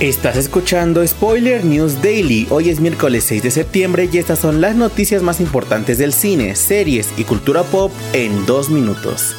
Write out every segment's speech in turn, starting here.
Estás escuchando Spoiler News Daily. Hoy es miércoles 6 de septiembre y estas son las noticias más importantes del cine, series y cultura pop en dos minutos.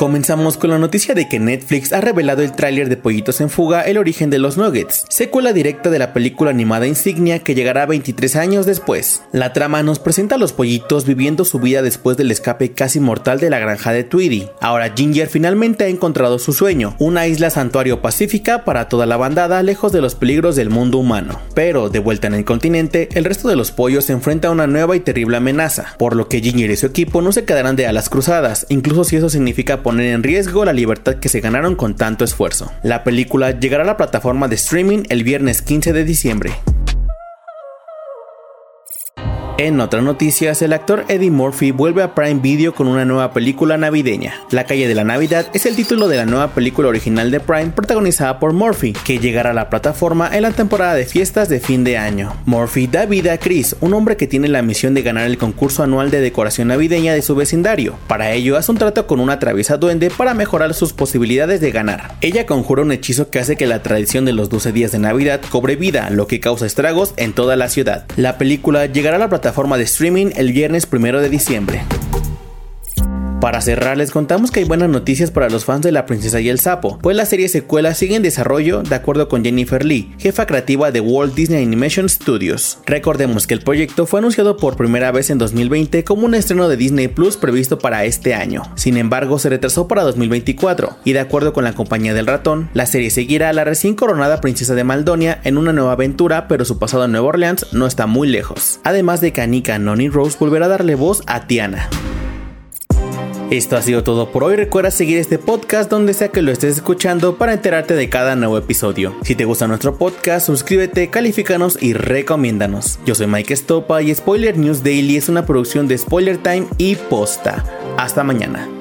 Comenzamos con la noticia de que Netflix ha revelado el tráiler de Pollitos en Fuga, El origen de los Nuggets, secuela directa de la película animada Insignia que llegará 23 años después. La trama nos presenta a los pollitos viviendo su vida después del escape casi mortal de la granja de Tweety. Ahora Ginger finalmente ha encontrado su sueño, una isla santuario pacífica para toda la bandada lejos de los peligros del mundo humano. Pero, de vuelta en el continente, el resto de los pollos se enfrenta a una nueva y terrible amenaza, por lo que Ginger y su equipo no se quedarán de alas cruzadas, incluso si eso significa poner en riesgo la libertad que se ganaron con tanto esfuerzo. La película llegará a la plataforma de streaming el viernes 15 de diciembre. En otras noticias, el actor Eddie Murphy vuelve a Prime Video con una nueva película navideña. La calle de la Navidad es el título de la nueva película original de Prime protagonizada por Murphy, que llegará a la plataforma en la temporada de fiestas de fin de año. Murphy da vida a Chris, un hombre que tiene la misión de ganar el concurso anual de decoración navideña de su vecindario. Para ello, hace un trato con una traviesa duende para mejorar sus posibilidades de ganar. Ella conjura un hechizo que hace que la tradición de los 12 días de Navidad cobre vida, lo que causa estragos en toda la ciudad. La película llegará a la plataforma forma de streaming el viernes 1 de diciembre. Para cerrar, les contamos que hay buenas noticias para los fans de La Princesa y el Sapo, pues la serie secuela sigue en desarrollo de acuerdo con Jennifer Lee, jefa creativa de Walt Disney Animation Studios. Recordemos que el proyecto fue anunciado por primera vez en 2020 como un estreno de Disney Plus previsto para este año. Sin embargo, se retrasó para 2024, y de acuerdo con la compañía del ratón, la serie seguirá a la recién coronada princesa de Maldonia en una nueva aventura, pero su pasado en Nueva Orleans no está muy lejos. Además de que Anika Noni Rose volverá a darle voz a Tiana. Esto ha sido todo por hoy. Recuerda seguir este podcast donde sea que lo estés escuchando para enterarte de cada nuevo episodio. Si te gusta nuestro podcast, suscríbete, califícanos y recomiéndanos. Yo soy Mike Stopa y Spoiler News Daily es una producción de Spoiler Time y Posta. Hasta mañana.